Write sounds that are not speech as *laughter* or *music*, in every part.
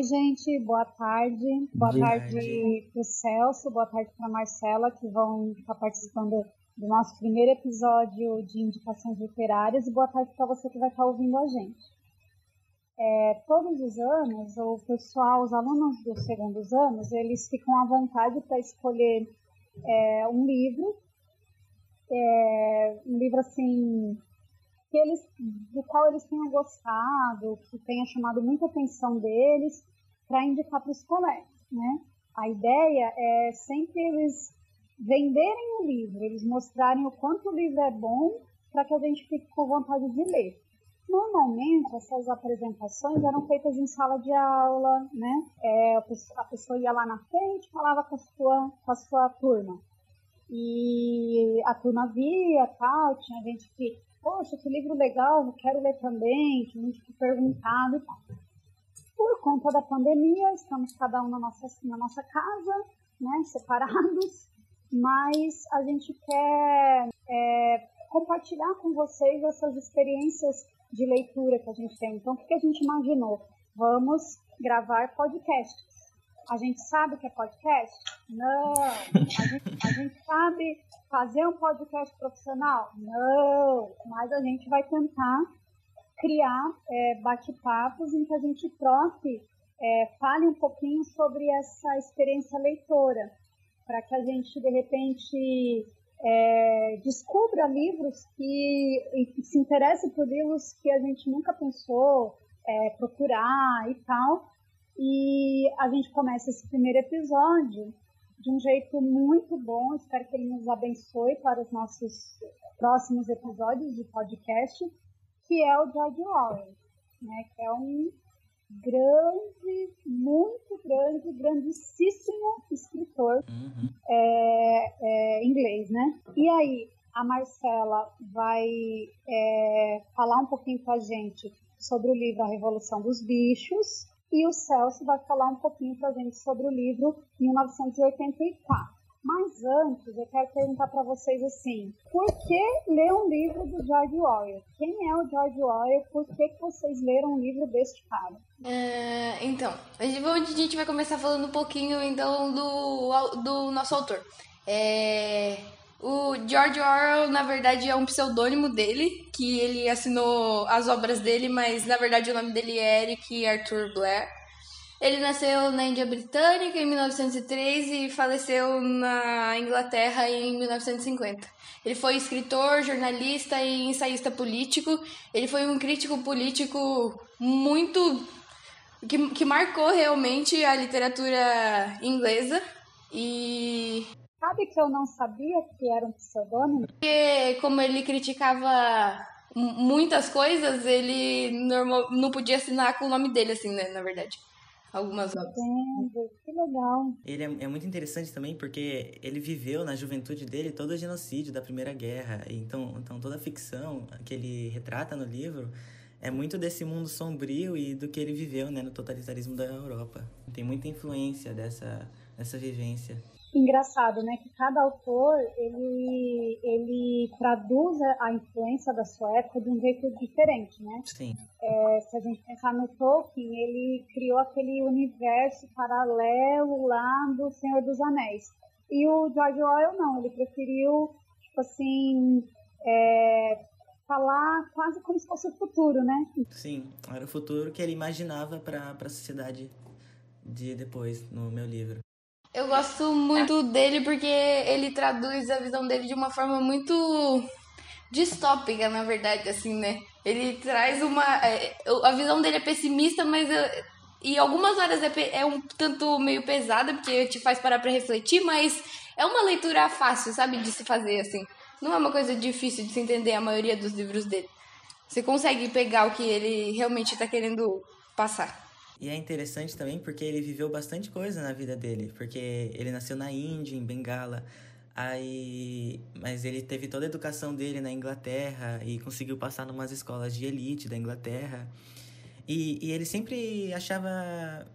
Oi, gente, boa tarde. Boa, tarde para o Celso, boa tarde para a Marcela, que vão estar participando do nosso primeiro episódio de indicações literárias, e boa tarde para você que vai estar ouvindo a gente. É, todos os anos, o pessoal, os alunos dos segundos anos, eles ficam à vontade para escolher é, um livro, é, um livro assim que eles, do qual eles tenham gostado, que tenha chamado muita atenção deles, para indicar para os colegas, né? A ideia é sempre eles venderem o livro, eles mostrarem o quanto o livro é bom para que a gente fique com vontade de ler. Normalmente, essas apresentações eram feitas em sala de aula, né? É, a pessoa ia lá na frente falava com a sua, com a sua turma. E a turma via, tal, tinha gente que poxa, que livro legal, quero ler também, que muito perguntado e tal. Por conta da pandemia, estamos cada um na nossa, na nossa casa, né, *laughs* separados, mas a gente quer é, compartilhar com vocês essas experiências de leitura que a gente tem. Então, o que a gente imaginou? Vamos gravar podcasts. A gente sabe que é podcast? Não. A gente, a gente sabe fazer um podcast profissional? Não. Mas a gente vai tentar criar é, bate-papos em que a gente troque, é, fale um pouquinho sobre essa experiência leitora, para que a gente, de repente, é, descubra livros que se interesse por livros que a gente nunca pensou é, procurar e tal. E a gente começa esse primeiro episódio de um jeito muito bom. Espero que ele nos abençoe para os nossos próximos episódios de podcast, que é o George Orwell, né? Que é um grande, muito grande, grandíssimo escritor uhum. é, é, inglês, né? E aí, a Marcela vai é, falar um pouquinho com a gente sobre o livro A Revolução dos Bichos, e o Celso vai falar um pouquinho para a gente sobre o livro 1984. Mas antes, eu quero perguntar para vocês assim: por que ler um livro do George Orwell? Quem é o George Orwell? Por que, que vocês leram um livro deste cara? É, então, a gente vai começar falando um pouquinho então do, do nosso autor. É, o George Orwell, na verdade, é um pseudônimo dele, que ele assinou as obras dele, mas na verdade o nome dele é Eric Arthur Blair. Ele nasceu na Índia Britânica em 1903 e faleceu na Inglaterra em 1950. Ele foi escritor, jornalista e ensaísta político. Ele foi um crítico político muito. que, que marcou realmente a literatura inglesa. E Sabe que eu não sabia que era um pseudônimo? Porque, como ele criticava muitas coisas, ele normal, não podia assinar com o nome dele, assim, né, na verdade. Algumas obras. Entendo, que legal. Ele é, é, muito interessante também porque ele viveu na juventude dele todo o genocídio da Primeira Guerra. Então, então toda a ficção que ele retrata no livro é muito desse mundo sombrio e do que ele viveu né, no totalitarismo da Europa. Tem muita influência dessa, dessa vivência engraçado, né? Que cada autor ele ele traduz a influência da sua época de um jeito diferente, né? Sim. É, se a gente pensar no Tolkien, ele criou aquele universo paralelo lá do Senhor dos Anéis. E o George Orwell não, ele preferiu tipo assim é, falar quase como se fosse o futuro, né? Sim, era o futuro que ele imaginava para a sociedade de depois no meu livro. Eu gosto muito dele porque ele traduz a visão dele de uma forma muito distópica, na verdade, assim, né? Ele traz uma. É, a visão dele é pessimista, mas e algumas horas é, é um tanto meio pesada, porque te faz parar para refletir, mas é uma leitura fácil, sabe, de se fazer, assim. Não é uma coisa difícil de se entender a maioria dos livros dele. Você consegue pegar o que ele realmente está querendo passar. E é interessante também porque ele viveu bastante coisa na vida dele, porque ele nasceu na Índia, em Bengala, aí mas ele teve toda a educação dele na Inglaterra e conseguiu passar em umas escolas de elite da Inglaterra. E, e ele sempre achava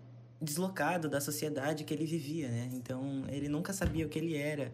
deslocado da sociedade que ele vivia, né? Então ele nunca sabia o que ele era.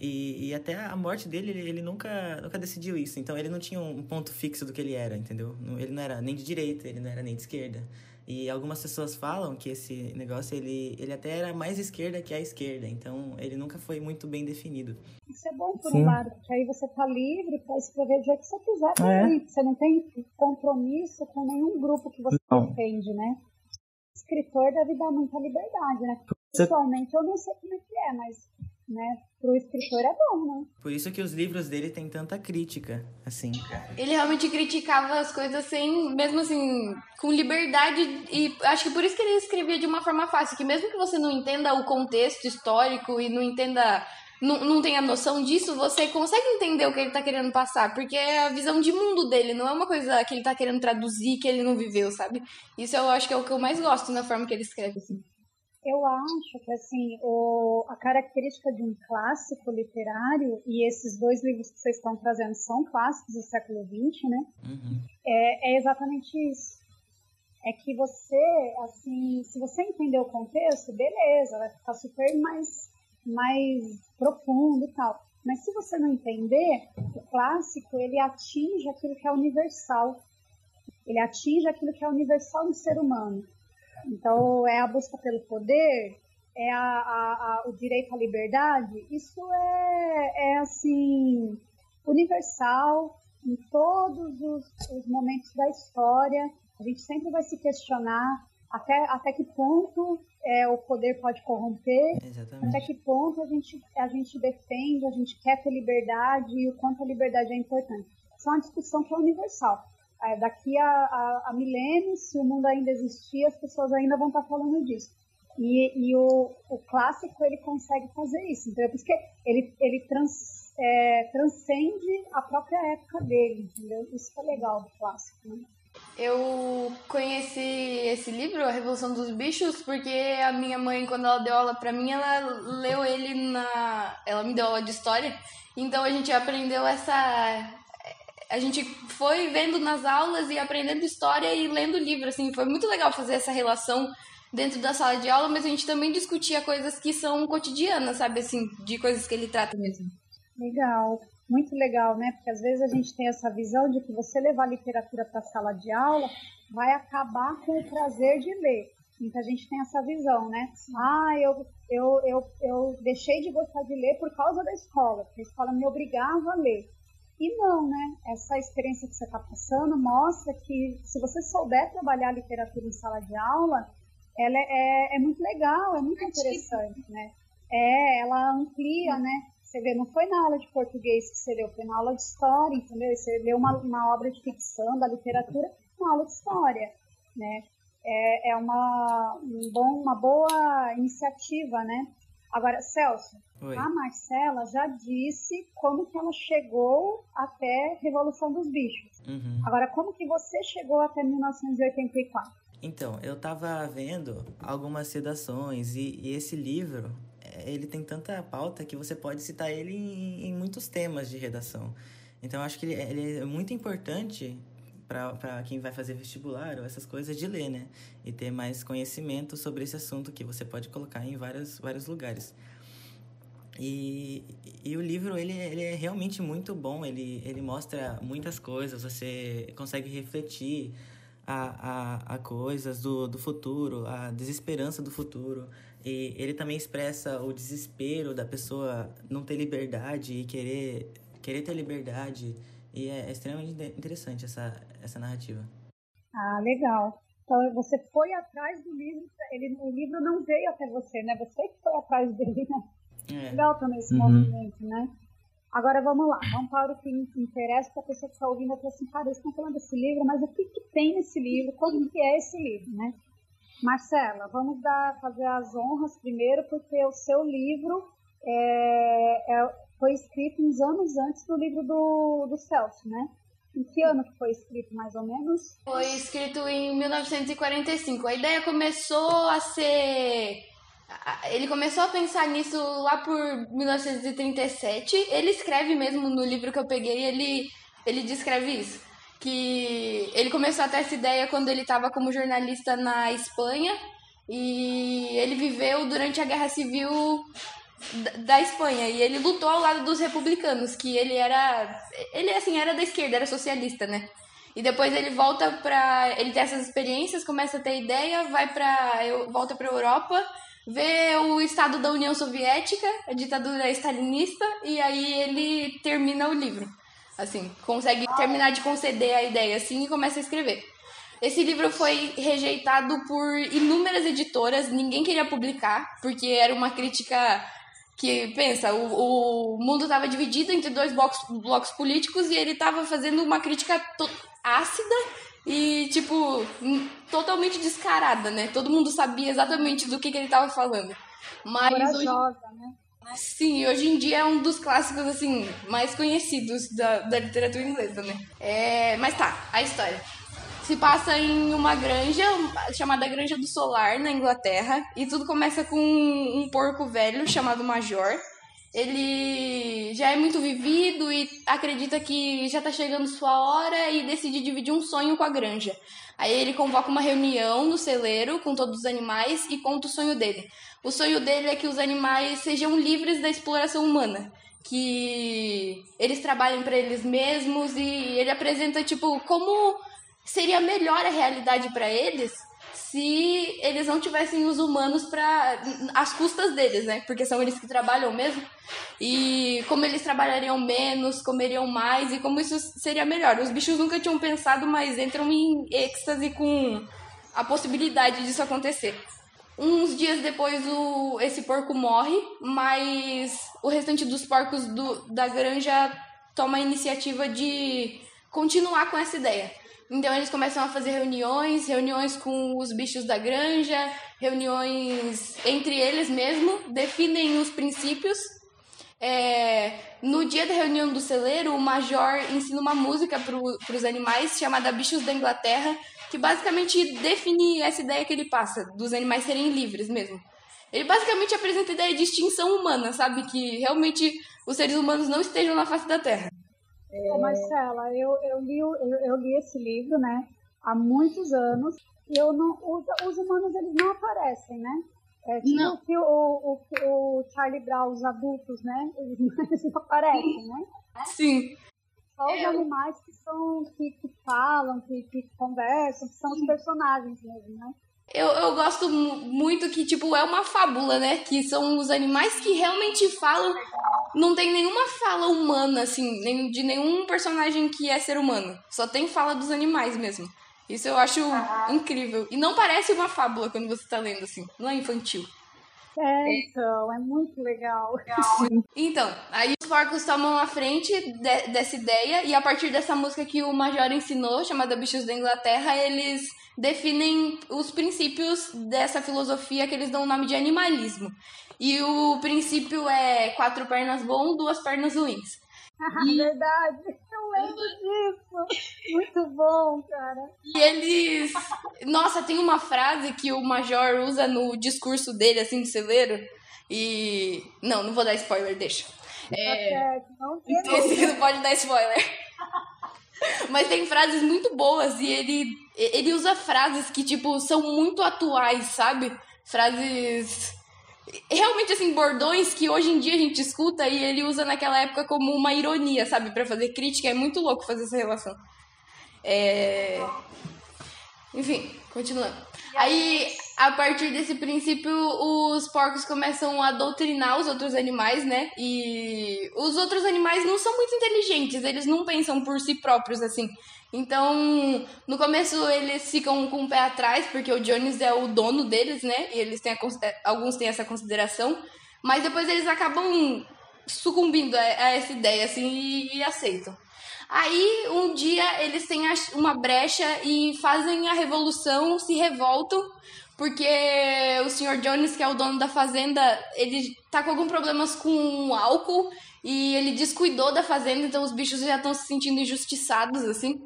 E, e até a morte dele, ele, ele, nunca, nunca decidiu isso. Então ele não tinha um ponto fixo do que ele era, entendeu? Ele não era nem de direita, ele não era nem de esquerda. E algumas pessoas falam que esse negócio, ele, ele até era mais esquerda que a esquerda, então ele nunca foi muito bem definido. Isso é bom por Sim. um lado, porque aí você tá livre para escrever do jeito que você quiser também. É. Você não tem compromisso com nenhum grupo que você não. defende, né? O escritor deve dar muita liberdade, né? Pessoalmente eu não sei como é que é, mas né? Pro escritor é bom, né? Por isso que os livros dele têm tanta crítica, assim. Ele realmente criticava as coisas sem, mesmo assim, com liberdade e acho que por isso que ele escrevia de uma forma fácil, que mesmo que você não entenda o contexto histórico e não entenda não, não tenha noção disso, você consegue entender o que ele tá querendo passar, porque é a visão de mundo dele, não é uma coisa que ele tá querendo traduzir que ele não viveu, sabe? Isso eu acho que é o que eu mais gosto na forma que ele escreve, assim. Eu acho que assim o, a característica de um clássico literário e esses dois livros que vocês estão trazendo são clássicos do século XX, né? Uhum. É, é, exatamente isso. É que você, assim, se você entender o contexto, beleza, vai ficar super mais, mais profundo e tal. Mas se você não entender, o clássico ele atinge aquilo que é universal. Ele atinge aquilo que é universal no ser humano. Então, é a busca pelo poder, é a, a, a, o direito à liberdade. Isso é, é assim, universal em todos os, os momentos da história. A gente sempre vai se questionar até, até que ponto é, o poder pode corromper, Exatamente. até que ponto a gente, a gente defende, a gente quer ter liberdade e o quanto a liberdade é importante. Isso é uma discussão que é universal é, daqui a, a, a, milênios, se o mundo ainda existir, as pessoas ainda vão estar falando disso. E, e o, o, clássico, ele consegue fazer isso. Então, é por isso que ele, ele trans, é, transcende a própria época dele, entendeu? Isso que é legal do clássico, né? Eu conheci esse livro, A Revolução dos Bichos, porque a minha mãe, quando ela deu aula para mim, ela leu ele na. Ela me deu aula de história. Então a gente aprendeu essa a gente foi vendo nas aulas e aprendendo história e lendo livro, assim, foi muito legal fazer essa relação dentro da sala de aula, mas a gente também discutia coisas que são cotidianas, sabe, assim, de coisas que ele trata mesmo. Legal, muito legal, né? Porque às vezes a gente tem essa visão de que você levar literatura para a sala de aula vai acabar com o prazer de ler. Muita gente tem essa visão, né? Ah, eu, eu, eu, eu deixei de gostar de ler por causa da escola, porque a escola me obrigava a ler. E não, né? Essa experiência que você está passando mostra que se você souber trabalhar a literatura em sala de aula, ela é, é, é muito legal, é muito interessante, né? É, ela amplia, né? Você vê, não foi na aula de português que você leu, foi na aula de história, entendeu? Você leu uma, uma obra de ficção da literatura na aula de história, né? É, é uma, um bom, uma boa iniciativa, né? Agora, Celso, Oi. a Marcela já disse como que ela chegou até Revolução dos Bichos. Uhum. Agora, como que você chegou até 1984? Então, eu tava vendo algumas sedações e, e esse livro, é, ele tem tanta pauta que você pode citar ele em, em muitos temas de redação. Então, acho que ele, ele é muito importante para quem vai fazer vestibular ou essas coisas de ler, né? E ter mais conhecimento sobre esse assunto que você pode colocar em vários, vários lugares. E, e o livro, ele, ele é realmente muito bom, ele, ele mostra muitas coisas, você consegue refletir a, a, a coisas do, do futuro, a desesperança do futuro. E ele também expressa o desespero da pessoa não ter liberdade e querer, querer ter liberdade e é, é extremamente interessante essa, essa narrativa. Ah, legal. Então você foi atrás do livro, ele, o livro não veio até você, né? Você que foi atrás dele, né? É. Legal também esse uhum. movimento, né? Agora vamos lá, vamos para o que interessa para a pessoa que está ouvindo aqui assim, cara, eles estão falando desse livro, mas o que, que tem nesse livro? Como que é esse livro, né? Marcela, vamos dar, fazer as honras primeiro, porque o seu livro é, é, foi escrito uns anos antes do livro do, do Celso, né? Em que ano que foi escrito, mais ou menos? Foi escrito em 1945. A ideia começou a ser. Ele começou a pensar nisso lá por 1937. Ele escreve mesmo no livro que eu peguei, ele, ele descreve isso. Que ele começou a ter essa ideia quando ele estava como jornalista na Espanha. E ele viveu durante a Guerra Civil da Espanha e ele lutou ao lado dos republicanos, que ele era ele assim era da esquerda, era socialista, né? E depois ele volta pra. Ele tem essas experiências, começa a ter ideia, vai pra. volta pra Europa, vê o estado da União Soviética, a ditadura stalinista, e aí ele termina o livro. Assim, consegue terminar de conceder a ideia assim e começa a escrever. Esse livro foi rejeitado por inúmeras editoras, ninguém queria publicar, porque era uma crítica que, pensa, o, o mundo estava dividido entre dois blocos, blocos políticos e ele estava fazendo uma crítica ácida e, tipo, totalmente descarada, né? Todo mundo sabia exatamente do que, que ele estava falando. Mas Corajosa, hoje... né? Sim, hoje em dia é um dos clássicos, assim, mais conhecidos da, da literatura inglesa, né? É, mas tá, a história se passa em uma granja chamada Granja do Solar, na Inglaterra, e tudo começa com um porco velho chamado Major. Ele já é muito vivido e acredita que já tá chegando sua hora e decide dividir um sonho com a granja. Aí ele convoca uma reunião no celeiro com todos os animais e conta o sonho dele. O sonho dele é que os animais sejam livres da exploração humana que eles trabalhem para eles mesmos e ele apresenta tipo como seria melhor a realidade para eles se eles não tivessem os humanos para as custas deles, né? Porque são eles que trabalham mesmo. E como eles trabalhariam menos, comeriam mais e como isso seria melhor. Os bichos nunca tinham pensado, mas entram em êxtase com a possibilidade disso acontecer. Uns dias depois o, esse porco morre, mas o restante dos porcos do, da granja toma a iniciativa de continuar com essa ideia. Então eles começam a fazer reuniões, reuniões com os bichos da granja, reuniões entre eles mesmo, definem os princípios. É, no dia da reunião do celeiro, o major ensina uma música para os animais chamada Bichos da Inglaterra, que basicamente define essa ideia que ele passa, dos animais serem livres mesmo. Ele basicamente apresenta a ideia de extinção humana, sabe? Que realmente os seres humanos não estejam na face da Terra. É... Ô Marcela, eu, eu, li, eu, eu, li esse livro, né, há muitos anos, e eu não, os, os humanos, eles não aparecem, né? É, tipo não. Que o, o, o Charlie Brown, os adultos, né, *laughs* eles, não aparecem, né? Sim. Só os é. animais que, são, que, que falam, que, que conversam, que são os personagens mesmo, né? Eu, eu gosto muito que, tipo, é uma fábula, né? Que são os animais que realmente falam. Não tem nenhuma fala humana, assim, nem, de nenhum personagem que é ser humano. Só tem fala dos animais mesmo. Isso eu acho incrível. E não parece uma fábula quando você tá lendo, assim. Não é infantil. É, então, é muito legal. *laughs* Então, aí os porcos tomam a frente de, dessa ideia, e a partir dessa música que o Major ensinou, chamada Bichos da Inglaterra, eles definem os princípios dessa filosofia que eles dão o nome de animalismo. E o princípio é quatro pernas bom, duas pernas ruins. E... *laughs* Verdade, eu lembro disso. Muito bom, cara. E eles. Nossa, tem uma frase que o Major usa no discurso dele, assim, de celeiro. E. Não, não vou dar spoiler, deixa. Tá é... Não, Esse *laughs* não pode dar spoiler. *laughs* Mas tem frases muito boas e ele, ele usa frases que, tipo, são muito atuais, sabe? Frases. Realmente, assim, bordões que hoje em dia a gente escuta e ele usa naquela época como uma ironia, sabe? para fazer crítica. É muito louco fazer essa relação. É. Enfim, continuando. Aí, a partir desse princípio, os porcos começam a doutrinar os outros animais, né? E os outros animais não são muito inteligentes, eles não pensam por si próprios, assim. Então, no começo eles ficam com o pé atrás, porque o Jones é o dono deles, né? E eles têm a, alguns têm essa consideração. Mas depois eles acabam sucumbindo a, a essa ideia, assim, e, e aceitam. Aí, um dia, eles têm uma brecha e fazem a revolução, se revoltam, porque o Sr. Jones, que é o dono da fazenda, ele tá com algum problemas com álcool e ele descuidou da fazenda, então os bichos já estão se sentindo injustiçados, assim.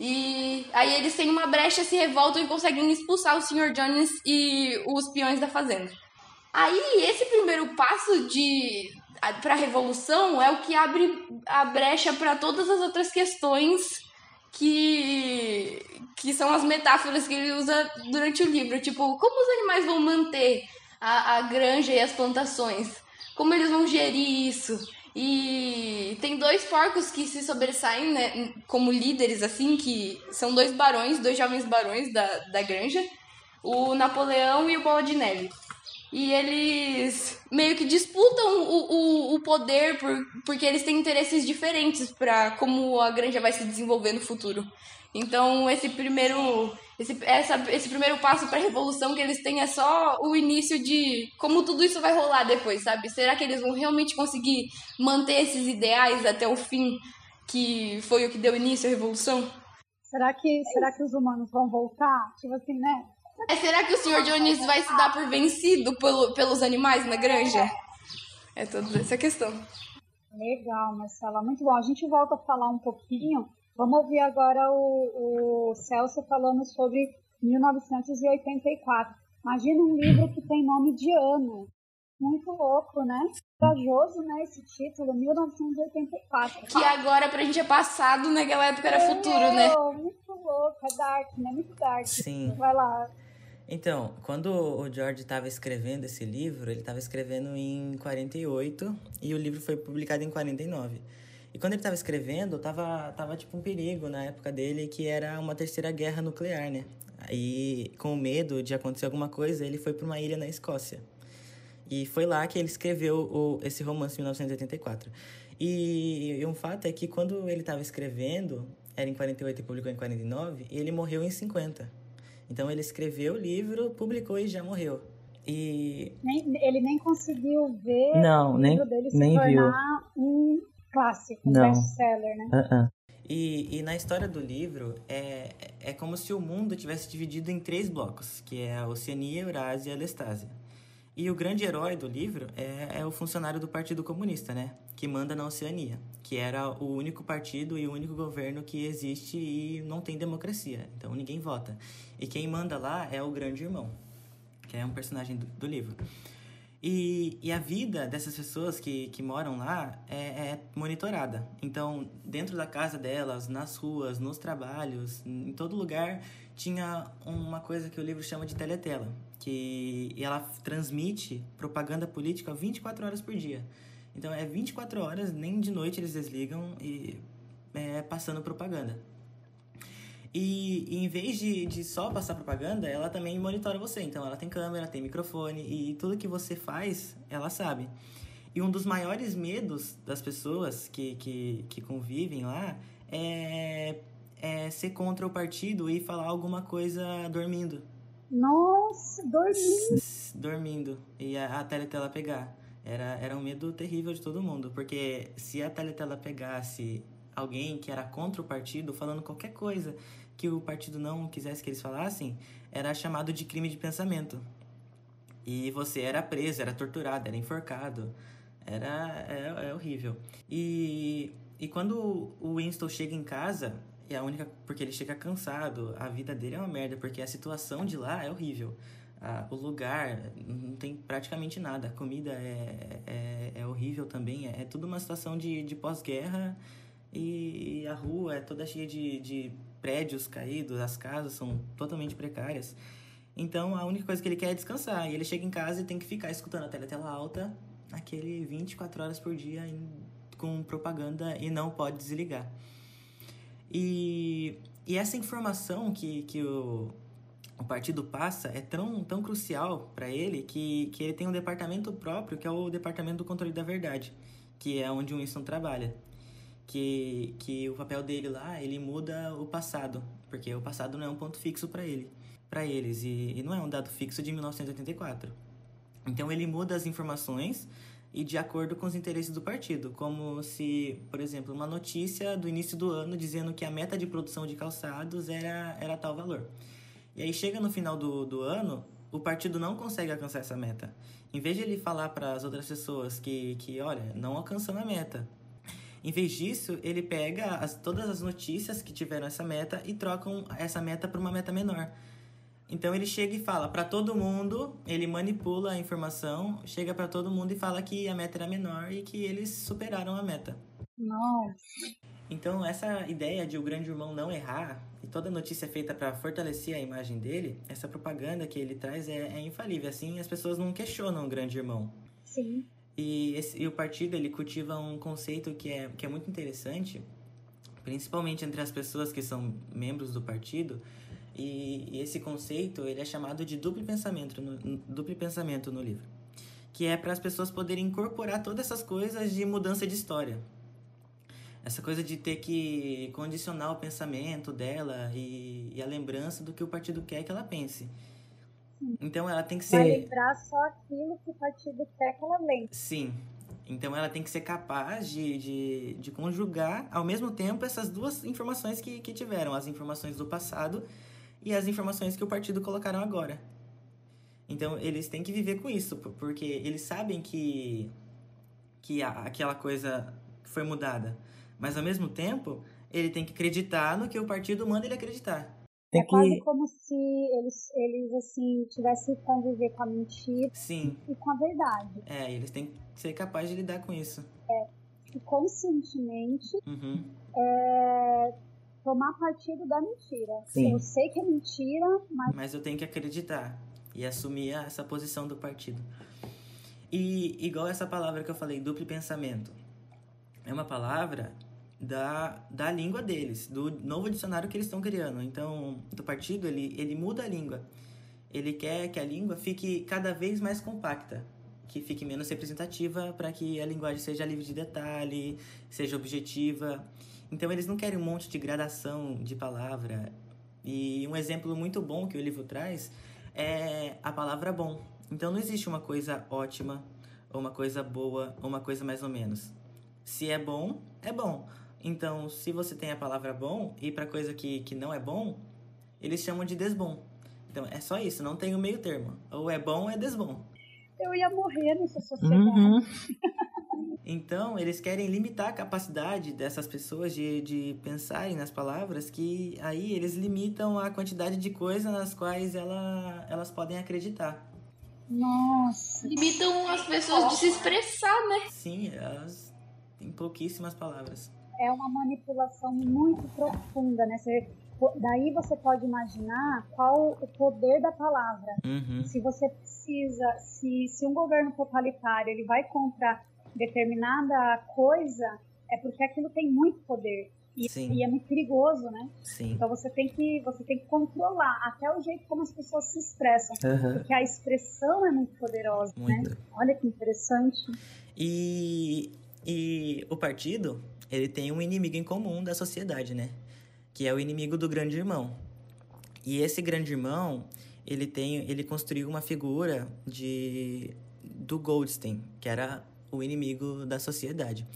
E aí eles têm uma brecha, se revoltam e conseguem expulsar o Sr. Jones e os peões da fazenda. Aí, esse primeiro passo de para a revolução é o que abre a brecha para todas as outras questões que que são as metáforas que ele usa durante o livro, tipo, como os animais vão manter a, a granja e as plantações? Como eles vão gerir isso? E tem dois porcos que se sobressaem, né, como líderes, assim, que são dois barões, dois jovens barões da, da granja, o Napoleão e o Bola de Neve. E eles meio que disputam o, o, o poder por, porque eles têm interesses diferentes para como a granja vai se desenvolver no futuro. Então, esse primeiro, esse, essa, esse primeiro passo para a revolução que eles têm é só o início de como tudo isso vai rolar depois, sabe? Será que eles vão realmente conseguir manter esses ideais até o fim, que foi o que deu início à revolução? Será que, será que os humanos vão voltar? Tipo assim, né? É, será que o Sr. Jones vai se dar por vencido pelo, pelos animais na granja? É toda essa questão. Legal, Marcela. Muito bom. A gente volta a falar um pouquinho Vamos ouvir agora o, o Celso falando sobre 1984. Imagina um livro que tem nome de ano. Muito louco, né? Corajoso, né? Esse título, 1984. Que agora pra gente é passado, naquela época era futuro, né? Muito louco, é dark, né? Muito dark. Sim. Vai lá. Então, quando o George estava escrevendo esse livro, ele estava escrevendo em 48 e o livro foi publicado em 49. E quando ele estava escrevendo, tava, tava tipo um perigo na época dele, que era uma terceira guerra nuclear, né? Aí, com medo de acontecer alguma coisa, ele foi para uma ilha na Escócia. E foi lá que ele escreveu o, esse romance em 1984. E, e um fato é que quando ele estava escrevendo, era em 48 e publicou em 49, ele morreu em 50. Então ele escreveu o livro, publicou e já morreu. E nem, ele nem conseguiu ver não, o nem, livro dele se nem tornar viu. um clássico, um best-seller, né? Uh -uh. E, e na história do livro, é, é como se o mundo tivesse dividido em três blocos, que é a Oceania, a Eurásia e a Lestásia. E o grande herói do livro é, é, o funcionário do Partido Comunista, né? Que manda na Oceania, que era o único partido e o único governo que existe e não tem democracia. Então ninguém vota. E quem manda lá é o Grande Irmão, que é um personagem do, do livro. E, e a vida dessas pessoas que, que moram lá é, é, monitorada. Então, dentro da casa delas, nas ruas, nos trabalhos, em todo lugar, tinha uma coisa que o livro chama de teletela, que ela transmite propaganda política 24 horas por dia. Então, é 24 horas, nem de noite eles desligam e é, passando propaganda. E, e, em vez de, de só passar propaganda, ela também monitora você. Então ela tem câmera, tem microfone e tudo que você faz, ela sabe. E um dos maiores medos das pessoas que, que, que convivem lá é, é ser contra o partido e falar alguma coisa dormindo. Nossa, dormindo. Dormindo. E a, a teletela pegar. Era, era um medo terrível de todo mundo. Porque se a teletela pegasse alguém que era contra o partido falando qualquer coisa que o partido não quisesse que eles falassem, era chamado de crime de pensamento. E você era preso, era torturado, era enforcado. Era é, é horrível. E, e quando o Winston chega em casa, é a única. Porque ele chega cansado, a vida dele é uma merda, porque a situação de lá é horrível. Ah, o lugar não tem praticamente nada. A comida é, é, é horrível também. É, é tudo uma situação de, de pós-guerra e, e, a rua é toda cheia de, de prédios caídos, as casas são totalmente precárias. Então a única coisa que ele quer é descansar. E ele chega em casa e tem que ficar escutando a teletela alta, aquele 24 horas por dia em, com propaganda e não pode desligar. E, e essa informação que, que o, o partido passa é tão, tão crucial para ele que, que ele tem um departamento próprio, que é o Departamento do Controle da Verdade, que é onde o Winston trabalha que, que o papel dele lá, ele muda o passado, porque o passado não é um ponto fixo para ele, para eles, e, e não é um dado fixo de 1984. Então ele muda as informações e de acordo com os interesses do partido, como se, por exemplo, uma notícia do início do ano dizendo que a meta de produção de calçados era, era tal valor. E aí chega no final do, do ano, o partido não consegue alcançar essa meta. Em vez de ele falar para as outras pessoas que, que, olha, não alcançamos a meta, em vez disso, ele pega as, todas as notícias que tiveram essa meta e trocam essa meta para uma meta menor. Então ele chega e fala para todo mundo, ele manipula a informação, chega para todo mundo e fala que a meta era menor e que eles superaram a meta. Não. Então essa ideia de o grande irmão não errar e toda notícia feita para fortalecer a imagem dele, essa propaganda que ele traz é, é infalível. Assim as pessoas não questionam o grande irmão. Sim. E, esse, e o partido ele cultiva um conceito que é, que é muito interessante, principalmente entre as pessoas que são membros do partido. E, e esse conceito ele é chamado de duplo pensamento no, duplo pensamento no livro, que é para as pessoas poderem incorporar todas essas coisas de mudança de história. Essa coisa de ter que condicionar o pensamento dela e, e a lembrança do que o partido quer que ela pense. Então ela tem que ser. Vai lembrar só aquilo que o partido quer que ela lembre. Sim. Então ela tem que ser capaz de, de, de conjugar ao mesmo tempo essas duas informações que, que tiveram, as informações do passado e as informações que o partido colocaram agora. Então eles têm que viver com isso, porque eles sabem que, que a, aquela coisa foi mudada. Mas ao mesmo tempo, ele tem que acreditar no que o partido manda ele acreditar. É quase como se eles, eles assim, tivessem que conviver com a mentira Sim. e com a verdade. É, eles têm que ser capazes de lidar com isso. É. E conscientemente uhum. é, tomar partido da mentira. Sim. Eu sei que é mentira, mas. Mas eu tenho que acreditar e assumir essa posição do partido. E igual essa palavra que eu falei, duplo pensamento. É uma palavra da, da língua deles, do novo dicionário que eles estão criando. Então, do partido, ele, ele muda a língua. Ele quer que a língua fique cada vez mais compacta, que fique menos representativa para que a linguagem seja livre de detalhe, seja objetiva. Então, eles não querem um monte de gradação de palavra. E um exemplo muito bom que o livro traz é a palavra bom. Então, não existe uma coisa ótima, ou uma coisa boa, ou uma coisa mais ou menos. Se é bom, é bom. Então, se você tem a palavra bom e para coisa que, que não é bom, eles chamam de desbom. Então, é só isso, não tem o meio termo. Ou é bom ou é desbom. Eu ia morrer nessa sociedade. Uhum. *laughs* então, eles querem limitar a capacidade dessas pessoas de, de pensarem nas palavras, que aí eles limitam a quantidade de coisas nas quais ela, elas podem acreditar. Nossa. Limitam as pessoas de se expressar, né? Sim, elas têm pouquíssimas palavras é uma manipulação muito profunda, né? Você, daí você pode imaginar qual o poder da palavra. Uhum. Se você precisa, se, se um governo totalitário ele vai contra determinada coisa, é porque aquilo tem muito poder. E, e, é muito perigoso, né? Sim. Então você tem que você tem que controlar até o jeito como as pessoas se expressam, uhum. porque a expressão é muito poderosa, né? muito. né? Olha que interessante. E e o partido ele tem um inimigo em comum da sociedade, né? Que é o inimigo do grande irmão. E esse grande irmão, ele tem, ele construiu uma figura de do Goldstein, que era o inimigo da sociedade.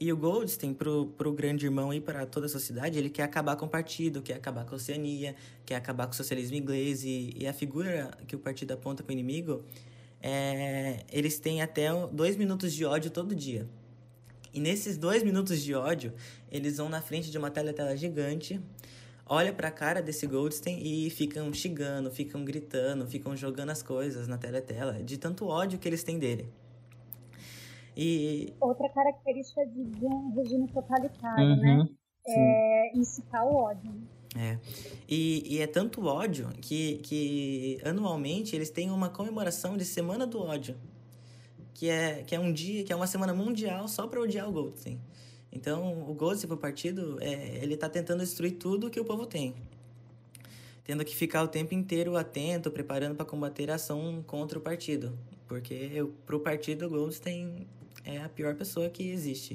E o Goldstein, pro, pro grande irmão e para toda a sociedade, ele quer acabar com o partido, quer acabar com a Oceania, quer acabar com o socialismo inglês. E, e a figura que o partido aponta com o inimigo, é, eles têm até dois minutos de ódio todo dia. E nesses dois minutos de ódio, eles vão na frente de uma teletela gigante, olha pra cara desse Goldstein e ficam xingando, ficam gritando, ficam jogando as coisas na teletela, de tanto ódio que eles têm dele. E... Outra característica de, de um regime totalitário, né? uhum, né? É incitar o ódio. É. E, e, é tanto ódio que, que anualmente eles têm uma comemoração de Semana do Ódio que é, que é um dia, que é uma semana mundial só para odiar o Goldstein. Então, o Goldstein, o partido, é, ele está tentando destruir tudo que o povo tem. Tendo que ficar o tempo inteiro atento, preparando para combater a ação contra o partido. Porque para o partido, o Goldstein é a pior pessoa que existe.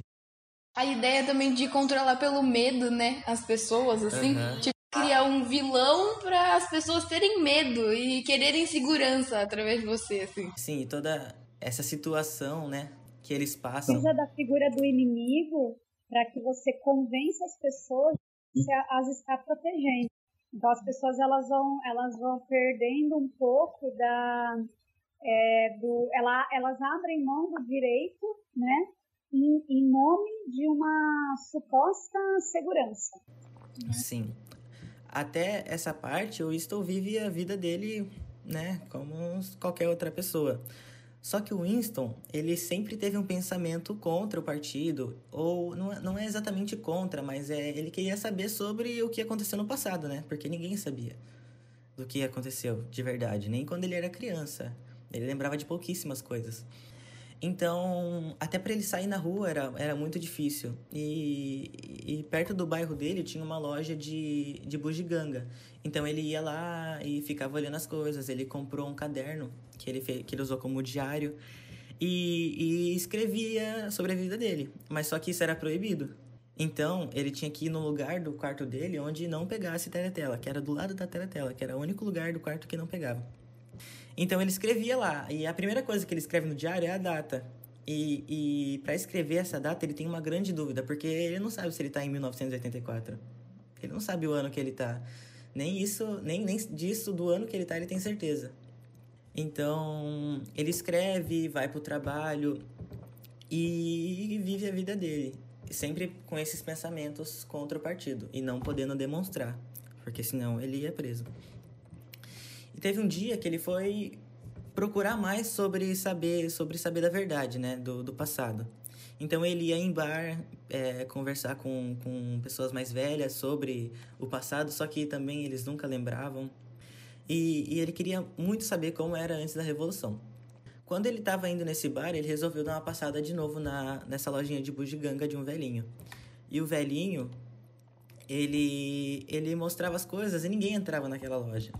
A ideia também de controlar pelo medo, né? As pessoas, assim. Uhum. Tipo, criar um vilão para as pessoas terem medo e quererem segurança através de você, assim. Sim, toda essa situação, né, que eles passam. Precisa da figura do inimigo para que você convença as pessoas que as está protegendo. Então as pessoas elas vão elas vão perdendo um pouco da é, do ela, elas abrem mão do direito, né, em, em nome de uma suposta segurança. Sim. Até essa parte, o Winston vive a vida dele, né, como qualquer outra pessoa. Só que o Winston, ele sempre teve um pensamento contra o partido, ou não, é, não é exatamente contra, mas é, ele queria saber sobre o que aconteceu no passado, né? Porque ninguém sabia do que aconteceu de verdade, nem quando ele era criança. Ele lembrava de pouquíssimas coisas. Então, até para ele sair na rua era, era muito difícil. E, e perto do bairro dele tinha uma loja de, de bugiganga. Então ele ia lá e ficava olhando as coisas. Ele comprou um caderno que ele, fez, que ele usou como diário e, e escrevia sobre a vida dele. Mas só que isso era proibido. Então, ele tinha que ir no lugar do quarto dele onde não pegasse teletela, que era do lado da teletela, que era o único lugar do quarto que não pegava. Então ele escrevia lá, e a primeira coisa que ele escreve no diário é a data. E, e para escrever essa data, ele tem uma grande dúvida, porque ele não sabe se ele está em 1984. Ele não sabe o ano que ele está. Nem isso, nem, nem disso do ano que ele está, ele tem certeza. Então, ele escreve, vai para o trabalho e vive a vida dele. Sempre com esses pensamentos contra o partido e não podendo demonstrar, porque senão ele ia preso teve um dia que ele foi procurar mais sobre saber sobre saber da verdade, né, do, do passado. Então ele ia em bar é, conversar com, com pessoas mais velhas sobre o passado, só que também eles nunca lembravam. E, e ele queria muito saber como era antes da Revolução. Quando ele estava indo nesse bar, ele resolveu dar uma passada de novo na, nessa lojinha de bugiganga de um velhinho. E o velhinho, ele, ele mostrava as coisas e ninguém entrava naquela loja.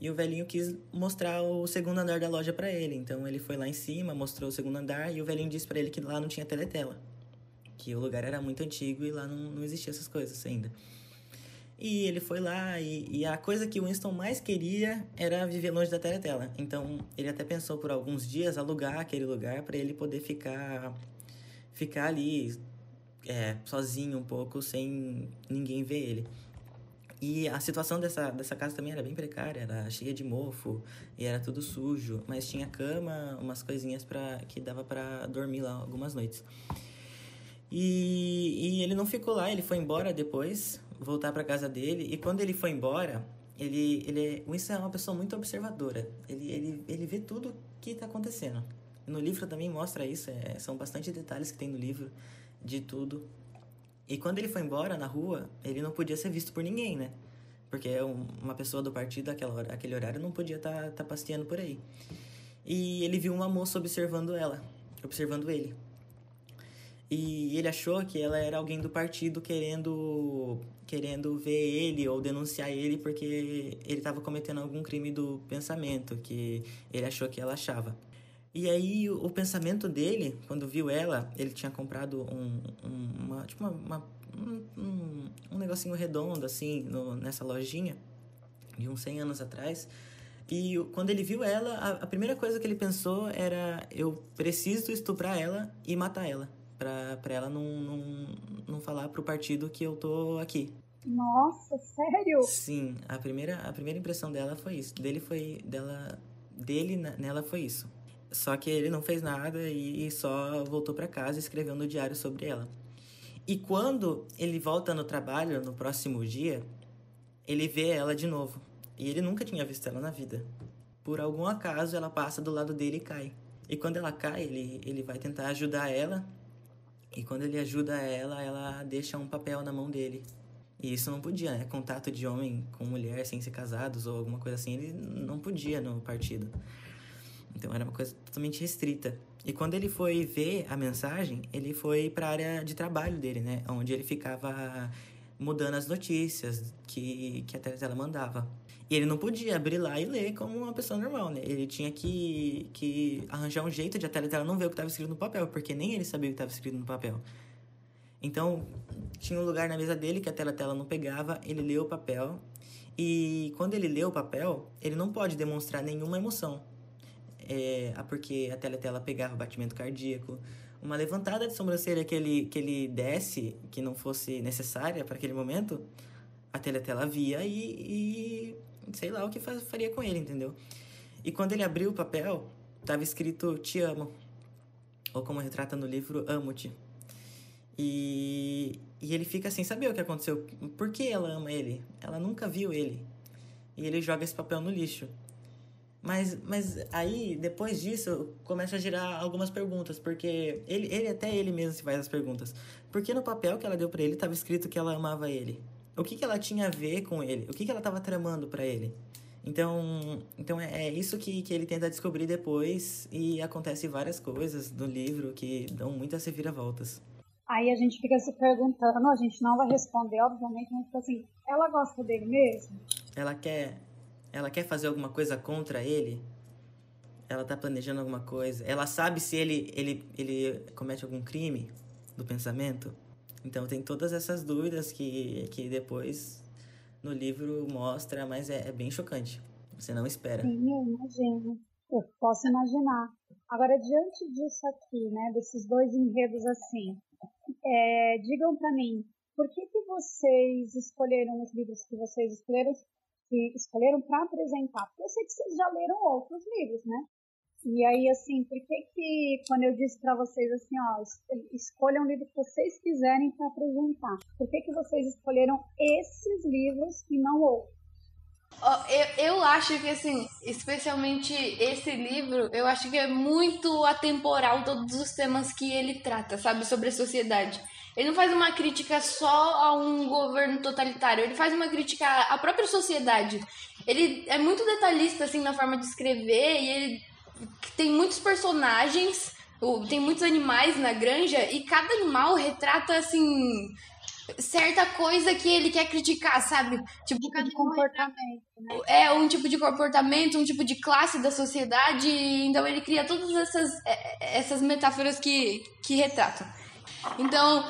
E o velhinho quis mostrar o segundo andar da loja para ele. Então ele foi lá em cima, mostrou o segundo andar e o velhinho disse para ele que lá não tinha teletela. Que o lugar era muito antigo e lá não, não existia essas coisas ainda. E ele foi lá e, e, a coisa que o Winston mais queria era viver longe da teletela. Então ele até pensou por alguns dias alugar aquele lugar para ele poder ficar ficar ali é, sozinho um pouco sem ninguém ver ele. E a situação dessa, dessa casa também era bem precária, era cheia de mofo e era tudo sujo, mas tinha cama, umas coisinhas para que dava para dormir lá algumas noites. E, e ele não ficou lá, ele foi embora depois, voltar para casa dele, e quando ele foi embora, ele, ele, o Winston é uma pessoa muito observadora, ele, ele, ele vê tudo que está acontecendo. No livro também mostra isso, é, são bastante detalhes que tem no livro de tudo. E quando ele foi embora na rua, ele não podia ser visto por ninguém, né? Porque uma pessoa do partido, aquela hora, aquele horário, não podia estar tá, tá passeando por aí. E ele viu uma moça observando ela, observando ele. E ele achou que ela era alguém do partido querendo querendo ver ele ou denunciar ele porque ele estava cometendo algum crime do pensamento que ele achou que ela achava. E aí o, o, pensamento dele, quando viu ela, ele tinha comprado um, um uma, tipo uma, uma um, um, negocinho redondo assim no, nessa lojinha de uns 100 anos atrás. E quando ele viu ela, a, a primeira coisa que ele pensou era: eu preciso estuprar ela e matar ela. Pra, pra ela não, não, não falar pro partido que eu tô aqui. Nossa, sério? Sim, a primeira, a primeira impressão dela foi isso. Dele foi. Dela, dele nela foi isso. Só que ele não fez nada e só voltou para casa escreveu no diário sobre ela. E quando ele volta no trabalho, no próximo dia, ele vê ela de novo. E ele nunca tinha visto ela na vida. Por algum acaso, ela passa do lado dele e cai. E quando ela cai, ele, ele vai tentar ajudar ela. E quando ele ajuda ela, ela deixa um papel na mão dele. E isso não podia, né? Contato de homem com mulher sem ser casados ou alguma coisa assim, ele não podia no partido. Então era uma coisa totalmente restrita. E quando ele foi ver a mensagem, ele foi para a área de trabalho dele, né? Onde ele ficava mudando as notícias que, que a Teletela mandava. E ele não podia abrir lá e ler como uma pessoa normal, né? Ele tinha que, que arranjar um jeito de a Teletela não ver o que estava escrito no papel, porque nem ele sabia o que estava escrito no papel. Então, tinha um lugar na mesa dele que a Teletela não pegava, ele leu o papel, e quando ele lê o papel, ele não pode demonstrar nenhuma emoção é, porque a teletela pegava batimento cardíaco, uma levantada de sobrancelha que ele, que ele desse, que não fosse necessária para aquele momento, a teletela via e, e sei lá o que faria com ele, entendeu? E quando ele abriu o papel, estava escrito Te amo, ou como retrata no livro, Amo-te. E, e ele fica sem saber o que aconteceu. Por que ela ama ele? Ela nunca viu ele. E ele joga esse papel no lixo. Mas, mas aí, depois disso, começa a girar algumas perguntas, porque ele, ele até ele mesmo se faz as perguntas. Porque no papel que ela deu para ele estava escrito que ela amava ele. O que, que ela tinha a ver com ele? O que, que ela estava tramando para ele? Então, então é, é isso que, que ele tenta descobrir depois e acontece várias coisas no livro que dão muitas reviravoltas. Aí a gente fica se perguntando, a gente não vai responder, obviamente, mas assim, ela gosta dele mesmo? Ela quer, ela quer fazer alguma coisa contra ele? Ela tá planejando alguma coisa? Ela sabe se ele, ele, ele comete algum crime do pensamento? Então tem todas essas dúvidas que, que depois no livro mostra, mas é, é bem chocante. Você não espera. Sim, eu imagino. Eu posso imaginar. Agora, diante disso aqui, né, desses dois enredos assim, é, digam para mim, por que, que vocês escolheram os livros que vocês escolheram, que escolheram para apresentar? Porque eu sei que vocês já leram outros livros, né? E aí, assim, por que que, quando eu disse para vocês assim, ó, escolham o livro que vocês quiserem para apresentar, por que que vocês escolheram esses livros e não outros? Eu, eu acho que, assim, especialmente esse livro, eu acho que é muito atemporal todos os temas que ele trata, sabe, sobre a sociedade. Ele não faz uma crítica só a um governo totalitário, ele faz uma crítica à própria sociedade. Ele é muito detalhista, assim, na forma de escrever e ele tem muitos personagens, tem muitos animais na granja e cada animal retrata assim certa coisa que ele quer criticar, sabe? Tipo, tipo de comportamento, né? É, um tipo de comportamento, um tipo de classe da sociedade, então ele cria todas essas, é, essas metáforas que, que retratam. Então,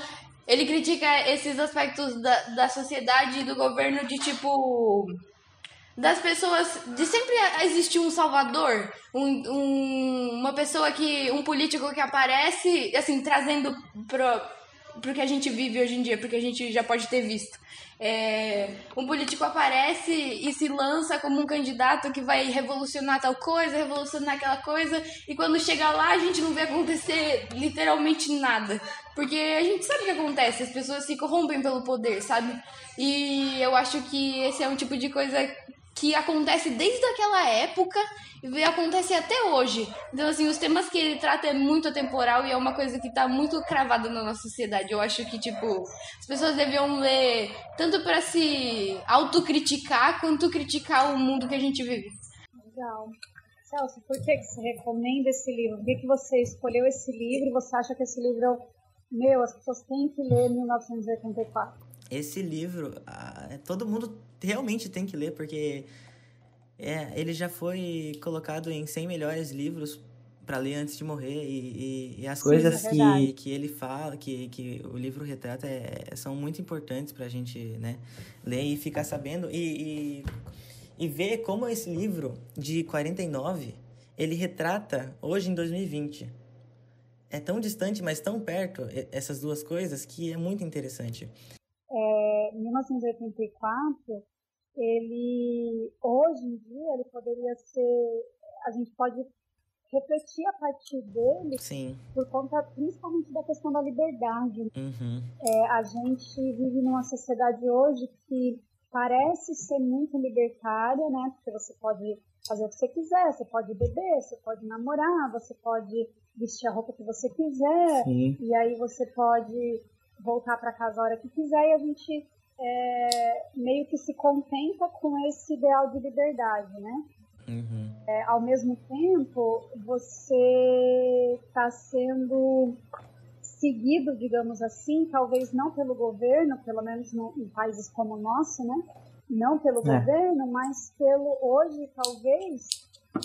ele critica esses aspectos da, da sociedade e do governo de tipo das pessoas de sempre existir um salvador, um, um, uma pessoa que um político que aparece assim trazendo pro pro que a gente vive hoje em dia, porque a gente já pode ter visto. É, um político aparece e se lança como um candidato que vai revolucionar tal coisa, revolucionar aquela coisa, e quando chega lá a gente não vê acontecer literalmente nada. Porque a gente sabe o que acontece, as pessoas se corrompem pelo poder, sabe? E eu acho que esse é um tipo de coisa que acontece desde aquela época e acontece até hoje. Então, assim, os temas que ele trata é muito atemporal e é uma coisa que tá muito cravada na nossa sociedade. Eu acho que, tipo, as pessoas deviam ler tanto para se autocriticar quanto criticar o mundo que a gente vive. Legal. Celso, por que, que você recomenda esse livro? Por que, que você escolheu esse livro e você acha que esse livro, meu, as pessoas têm que ler 1984? Esse livro, todo mundo realmente tem que ler, porque é, ele já foi colocado em 100 melhores livros para ler antes de morrer e, e, e as coisas é que, que ele fala, que, que o livro retrata, é, são muito importantes para a gente né, ler e ficar sabendo e, e, e ver como esse livro de 49 ele retrata hoje em 2020. É tão distante, mas tão perto essas duas coisas que é muito interessante. É, 1984 ele hoje em dia ele poderia ser a gente pode refletir a partir dele Sim. por conta principalmente da questão da liberdade uhum. é, a gente vive numa sociedade hoje que parece ser muito libertária né porque você pode fazer o que você quiser você pode beber você pode namorar você pode vestir a roupa que você quiser Sim. e aí você pode voltar para casa a hora que quiser e a gente é, meio que se contenta com esse ideal de liberdade, né? Uhum. É, ao mesmo tempo, você está sendo seguido, digamos assim, talvez não pelo governo, pelo menos no, em países como o nosso, né? Não pelo é. governo, mas pelo hoje, talvez,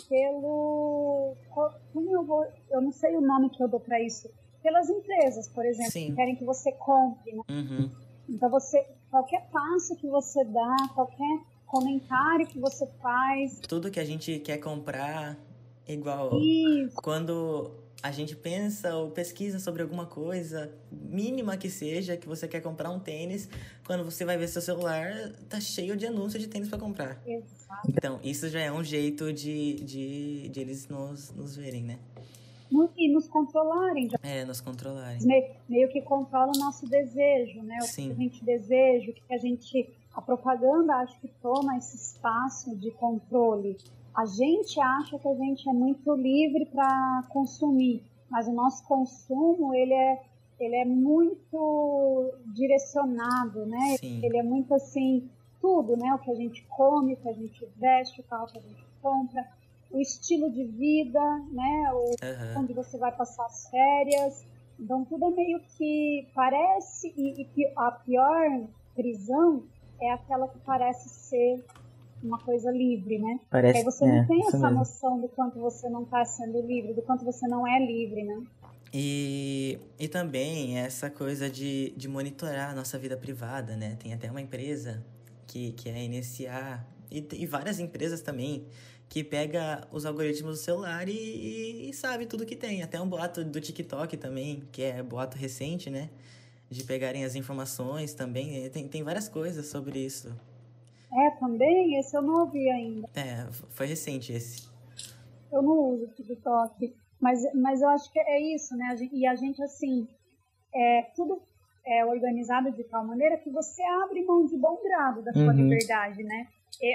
pelo como eu vou, eu não sei o nome que eu dou para isso, pelas empresas, por exemplo, Sim. que querem que você compre. Né? Uhum. Então você qualquer passo que você dá, qualquer comentário que você faz. Tudo que a gente quer comprar, igual Isso. quando a gente pensa ou pesquisa sobre alguma coisa, mínima que seja, que você quer comprar um tênis, quando você vai ver seu celular, tá cheio de anúncios de tênis para comprar. Exato. Então, isso já é um jeito de, de, de eles nos, nos verem, né? E nos controlarem. É, nos controlarem. Meio, meio que controla o nosso desejo, né? O Sim. que a gente deseja, o que a gente. A propaganda acho que toma esse espaço de controle. A gente acha que a gente é muito livre para consumir, mas o nosso consumo ele é, ele é muito direcionado, né? Sim. Ele é muito assim tudo, né? O que a gente come, o que a gente veste, o carro que a gente compra, o estilo de vida, né? O, uhum. Onde você vai passar as férias. Então tudo é meio que parece e, e a pior prisão é aquela que parece ser uma coisa livre, né? Parece, Aí você é, não tem essa mesmo. noção do quanto você não está sendo livre, do quanto você não é livre, né? E, e também essa coisa de, de monitorar a nossa vida privada, né? Tem até uma empresa que, que é iniciar, e, e várias empresas também, que pega os algoritmos do celular e, e, sabe tudo que tem. Até um boato do TikTok também, que é boato recente, né? De pegarem as informações também. Tem, tem várias coisas sobre isso. É, também? Esse eu não ouvi ainda. É, foi recente esse. Eu não uso TikTok. Mas, mas eu acho que é isso, né? E a gente, assim, é, tudo é organizado de tal maneira que você abre mão de bom grado da sua uhum. liberdade, né?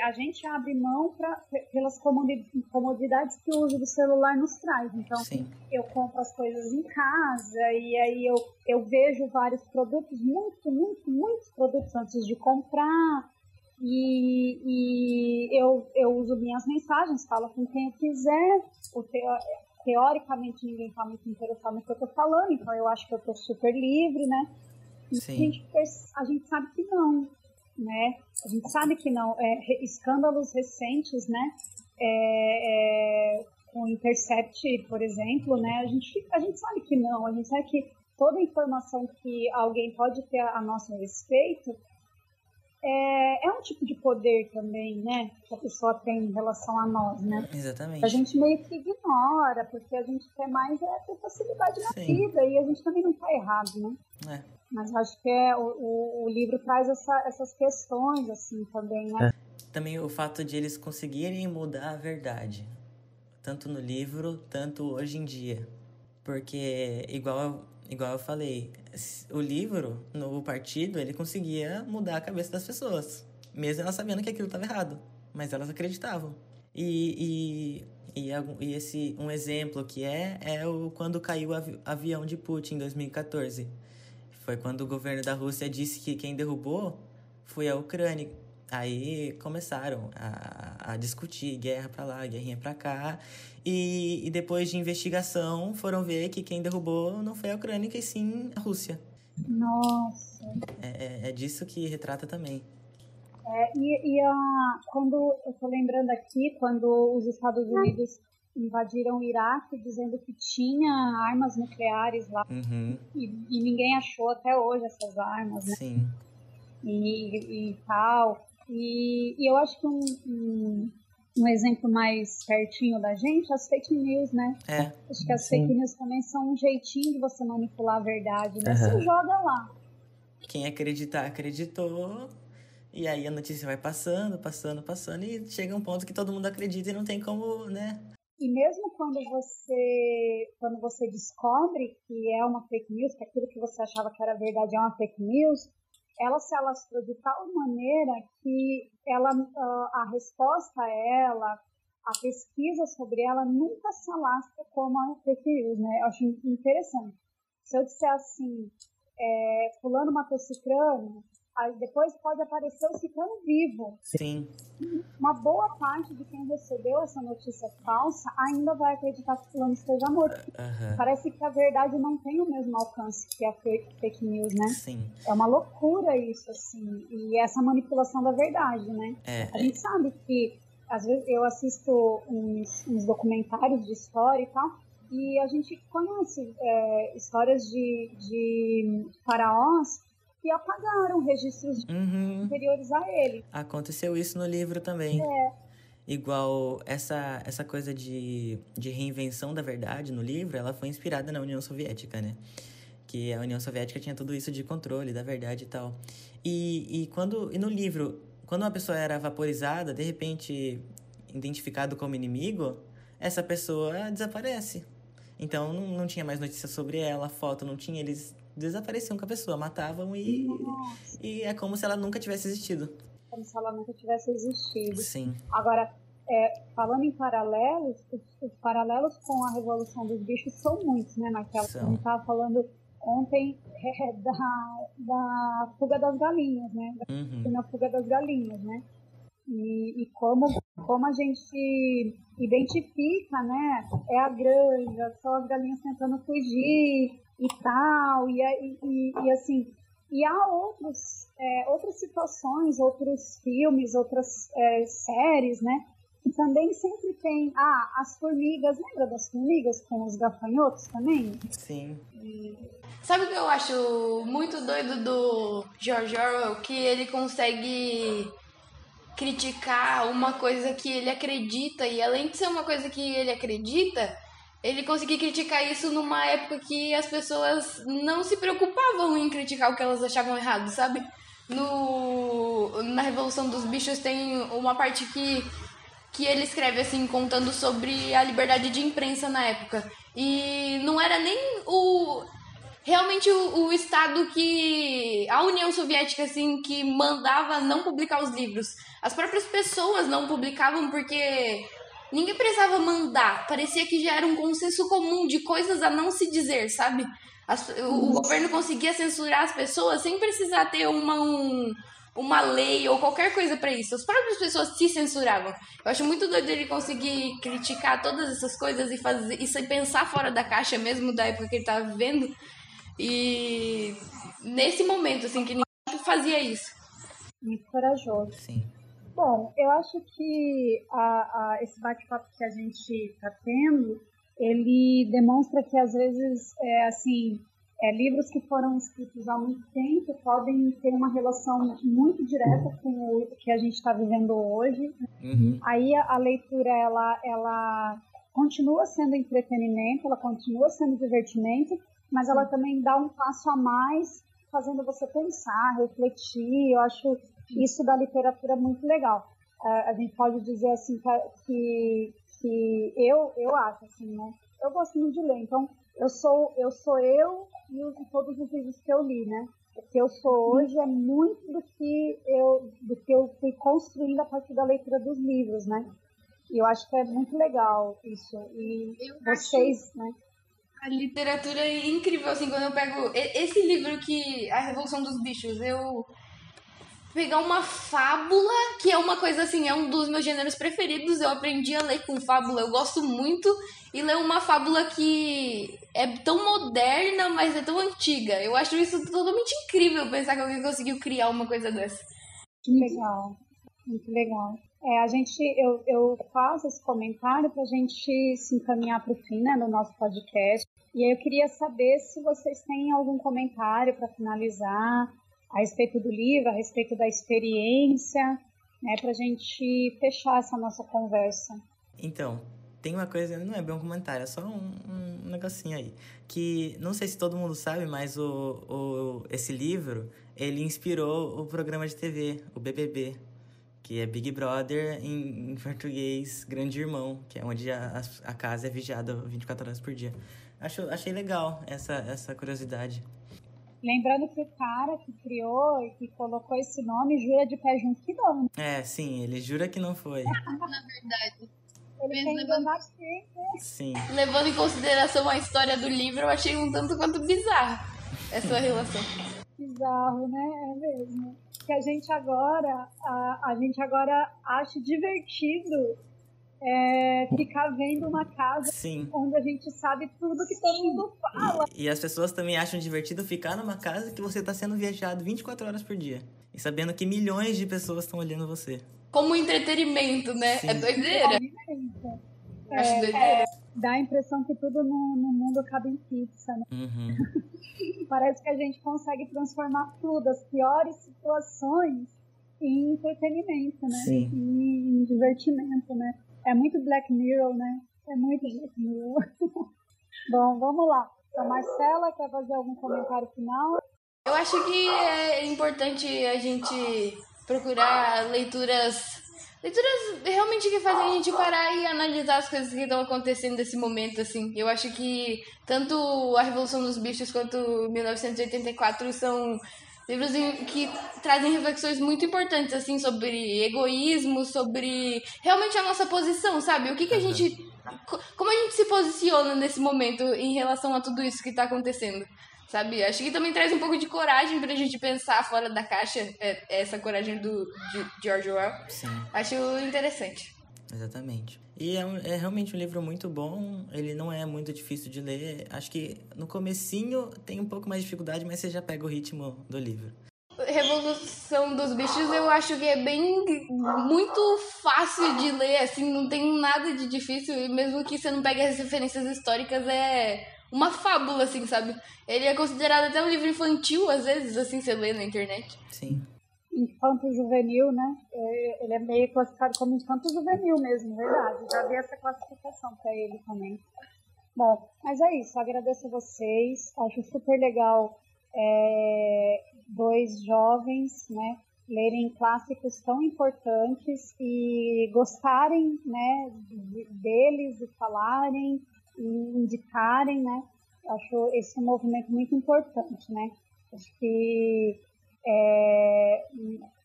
A gente abre mão pra, pelas comodidades que o uso do celular nos traz. Então, Sim. eu compro as coisas em casa e aí eu, eu vejo vários produtos, muito, muito, muitos produtos antes de comprar. E, e eu, eu uso minhas mensagens, falo com quem eu quiser. O, teoricamente ninguém está muito interessado no que eu estou falando, então eu acho que eu estou super livre, né? E a gente, a gente sabe que não, né? A gente sabe que não. É, escândalos recentes, né? É, é, com o Intercept, por exemplo, né? A gente, a gente sabe que não. A gente sabe que toda informação que alguém pode ter a nosso respeito é, é um tipo de poder também, né? Que a pessoa tem em relação a nós, né? Exatamente. A gente meio que ignora, porque a gente quer mais é ter facilidade na Sim. vida e a gente também não está errado, né? É. Mas acho que é, o, o, livro traz essa, essas questões, assim, também, né? É. Também o fato de eles conseguirem mudar a verdade. Tanto no livro, tanto hoje em dia. Porque, igual igual eu falei, o livro, no partido, ele conseguia mudar a cabeça das pessoas. Mesmo elas sabendo que aquilo estava errado. Mas elas acreditavam. E, e, e, e, esse, um exemplo que é, é o, quando caiu o avi, avião de Putin em 2014. Foi quando o governo da Rússia disse que quem derrubou foi a Ucrânia. Aí começaram a, a discutir guerra para lá, guerrinha para cá. E, e, depois de investigação foram ver que quem derrubou não foi a Ucrânia, e sim a Rússia. Nossa. É, é, é disso que retrata também. É, e, e a, quando eu tô lembrando aqui, quando os Estados Unidos invadiram o Iraque dizendo que tinha armas nucleares lá uhum. e, e, ninguém achou até hoje essas armas, né? Sim. E, e tal. E, e eu acho que um, um, um, exemplo mais pertinho da gente é as fake news, né? É. Acho que as Sim. fake news também são um jeitinho de você manipular a verdade, né? Uhum. Você joga lá. Quem acreditar, acreditou. E aí a notícia vai passando, passando, passando, e chega um ponto que todo mundo acredita e não tem como, né? E mesmo quando você, quando você descobre que é uma fake news, que aquilo que você achava que era verdade é uma fake news, ela se alastrou de tal maneira que ela, ah, a resposta a ela, a pesquisa sobre ela nunca se alastra como a fake news, né? Eu acho interessante. Se eu disser assim, é, fulano matou cicrano, Aí depois pode aparecer o ciclano vivo. Sim. Uma boa parte de quem recebeu essa notícia falsa ainda vai acreditar que o fulano esteja morto. Uhum. Parece que a verdade não tem o mesmo alcance que a fake, fake news, né? Sim. É uma loucura isso, assim. E essa manipulação da verdade, né? É, a gente sabe que, às vezes, eu assisto uns, uns documentários de história e tal, e a gente conhece é, histórias de, de faraós que apagaram registros uhum. anteriores a ele. Aconteceu isso no livro também. É. Igual essa, essa coisa de, de reinvenção da verdade no livro, ela foi inspirada na União Soviética, né? Que a União Soviética tinha tudo isso de controle da verdade e tal. E, e, quando, e no livro, quando uma pessoa era vaporizada, de repente identificado como inimigo, essa pessoa desaparece. Então não, não tinha mais notícia sobre ela, foto não tinha, eles desapareciam com a pessoa, matavam e. Nossa. E é como se ela nunca tivesse existido. Como se ela nunca tivesse existido. Sim. Agora, é, falando em paralelos, os, os, paralelos com a Revolução dos Bichos são muitos, né, Marcelo? São. A gente estava falando ontem é, da, da fuga das galinhas, né? Uhum. Na fuga das galinhas, né? E, e, como, como a gente identifica, né? É a granja, são as galinhas tentando fugir e tal, e, e, e assim, e há outros, é, outras situações, outros filmes, outras é, séries, né? Que também sempre tem. Ah, as formigas, lembra das formigas com os gafanhotos também? Sim. E... Sabe o que eu acho muito doido do George Orwell? Que ele consegue criticar uma coisa que ele acredita, e além de ser uma coisa que ele acredita, ele conseguia criticar isso numa época que as pessoas não se preocupavam em criticar o que elas achavam errado, sabe? No, na Revolução dos Bichos tem uma parte que, que ele escreve assim, contando sobre a liberdade de imprensa na época. E não era nem o. Realmente o, o Estado que. A União Soviética, assim, que mandava não publicar os livros. As próprias pessoas não publicavam porque Ninguém precisava mandar. Parecia que já era um consenso comum de coisas a não se dizer, sabe? As, o, o, governo conseguia censurar as pessoas sem precisar ter uma, um, uma lei ou qualquer coisa para isso. As próprias pessoas se censuravam. Eu acho muito doido ele conseguir criticar todas essas coisas e fazer e pensar fora da caixa mesmo da época que ele estava vivendo. E nesse momento, assim, que ninguém fazia isso. Muito corajoso. Sim. Bom, eu acho que a, a, esse bate-papo que a gente está tendo, ele demonstra que às vezes, é, assim, é, livros que foram escritos há muito tempo podem ter uma relação muito direta com o que a gente está vivendo hoje. Uhum. Aí a, a, leitura ela, ela continua sendo entretenimento, ela continua sendo divertimento, mas ela também dá um passo a mais, fazendo você pensar, refletir. Eu acho isso da literatura é muito legal. a gente pode dizer assim que, que eu, eu acho assim, né? Eu gosto muito de ler, então eu sou eu sou eu e, e todos os livros que eu li, né? O que eu sou hoje é muito do que eu do que eu fui construindo a partir da leitura dos livros, né? E eu acho que é muito legal isso. E eu vocês, acho... né? A literatura é incrível, assim, quando eu pego esse livro que A Revolução dos Bichos, eu pegar uma fábula, que é uma coisa assim, é um dos meus gêneros preferidos. Eu aprendi a ler com fábula, eu gosto muito. E ler uma fábula que é tão moderna, mas é tão antiga. Eu acho isso totalmente incrível pensar que alguém conseguiu criar uma coisa dessa. Muito legal, muito legal. É, a gente, eu, eu faço esse comentário para a gente se encaminhar para o fim né, do nosso podcast. E aí eu queria saber se vocês têm algum comentário para finalizar, a respeito do livro, a respeito da experiência, né, para a gente fechar essa nossa conversa. Então, tem uma coisa, não é bem um comentário, é só um, um negocinho aí. Que não sei se todo mundo sabe, mas o, o, esse livro, ele inspirou o programa de TV, o BBB, que é Big Brother em, em português, Grande Irmão, que é onde a, a casa é vigiada 24 horas por dia. Acho, achei legal essa, essa curiosidade. Lembrando que o cara que criou e que colocou esse nome jura de pé junto que não. É, sim, ele jura que não foi. *laughs* Na verdade. Ele levando... né? Sim. Levando em consideração a história do livro, eu achei um tanto quanto bizarro essa relação. Bizarro, né? É mesmo. Que a gente agora, a, a gente agora acha divertido é, ficar vendo uma casa Sim. onde a gente sabe tudo que todo mundo fala. E, e, as pessoas também acham divertido ficar numa casa que você está sendo viajado 24 horas por dia. E sabendo que milhões de pessoas estão olhando você. Como entretenimento, né? É Sim. É doideira. É, Acho doideira. Dá a impressão que tudo no, no mundo acaba em pizza, né? Uhum. *laughs* Parece que a gente consegue transformar tudo, as piores situações, em entretenimento, né? Sim. Em, em divertimento, né? É muito Black Mirror, né? É muito Black Mirror. *laughs* Bom, vamos lá. A Marcela quer fazer algum comentário final? Eu acho que é importante a gente procurar leituras leituras realmente que fazem a gente parar e analisar as coisas que estão acontecendo nesse momento, assim. Eu acho que tanto A Revolução dos Bichos quanto 1984 são livros que trazem reflexões muito importantes, assim, sobre egoísmo, sobre realmente a nossa posição, sabe? O que, que a gente. Como a gente se posiciona nesse momento em relação a tudo isso que está acontecendo? Sabe? Acho que também traz um pouco de coragem pra gente pensar fora da caixa, é, essa coragem do George Orwell. Sim. Acho interessante. Exatamente. E é, um, é, realmente um livro muito bom, ele não é muito difícil de ler. Acho que no comecinho tem um pouco mais de dificuldade, mas você já pega o ritmo do livro. Revolução dos Bichos eu acho que é bem muito fácil de ler, assim, não tem nada de difícil, e mesmo que você não pegue as referências históricas, é uma fábula, assim, sabe? Ele é considerado até um livro infantil, às vezes, assim, você lê na internet. Sim. Infanto juvenil, né? É, ele é meio classificado como infanto juvenil mesmo, verdade. Já vi essa classificação para ele também. Bom, mas é isso. Agradeço a vocês. Acho super legal é, dois jovens, né? Lerem clássicos tão importantes e gostarem, né? Deles e falarem e indicarem, né? Acho esse um movimento muito importante, né? Acho que é,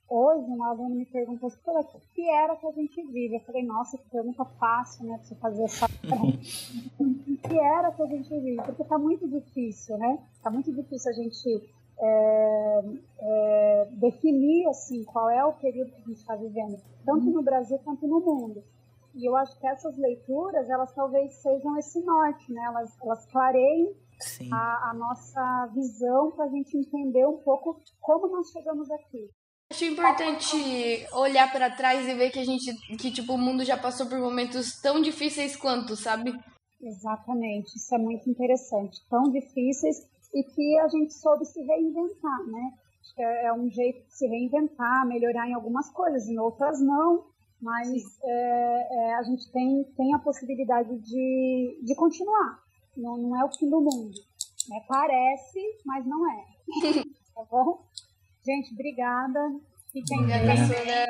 hoje um aluno me perguntou assim, o que era que a gente vive? Eu falei, nossa, que pergunta fácil, né, pra você fazer essa *laughs* O que era que a gente vive? Porque tá muito difícil, né? Tá muito difícil a gente é, é, definir, assim, qual é o período que a gente está vivendo, tanto no Brasil quanto no mundo. E eu acho que essas leituras, elas talvez sejam esse norte, né? Elas, elas clareiem a, a, nossa visão para a gente entender um pouco como nós chegamos aqui. Acho importante olhar para trás e ver que a gente, que tipo, o mundo já passou por momentos tão difíceis quanto, sabe? Exatamente, isso é muito interessante. Tão difíceis e que a gente soube se reinventar, né? Acho que é, é um jeito de se reinventar, melhorar em algumas coisas, em outras não, mas é, é, a gente tem, tem a possibilidade de, de continuar. Não, não é o fim do mundo. É, parece, mas não é. *laughs* tá bom? Gente, obrigada. Fiquem bem.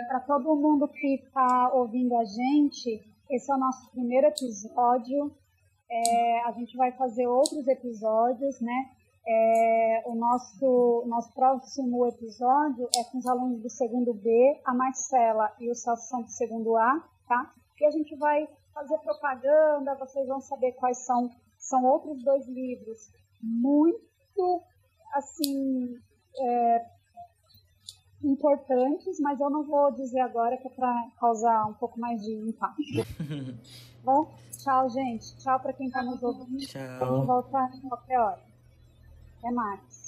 Para todo mundo que está ouvindo a gente, esse é o nosso primeiro episódio. É, a gente vai fazer outros episódios, né? É, o nosso, nosso próximo episódio é com os alunos do segundo B, a Marcela e o Celso são do segundo A, tá? E a gente vai fazer propaganda, vocês vão saber quais são, são outros dois livros muito, assim, é, importantes, mas eu não vou dizer agora que é para causar um pouco mais de impacto. *laughs* Bom, tchau, gente. Tchau para quem está nos ouvindo. Tchau. Voltar em qualquer hora. Até mais.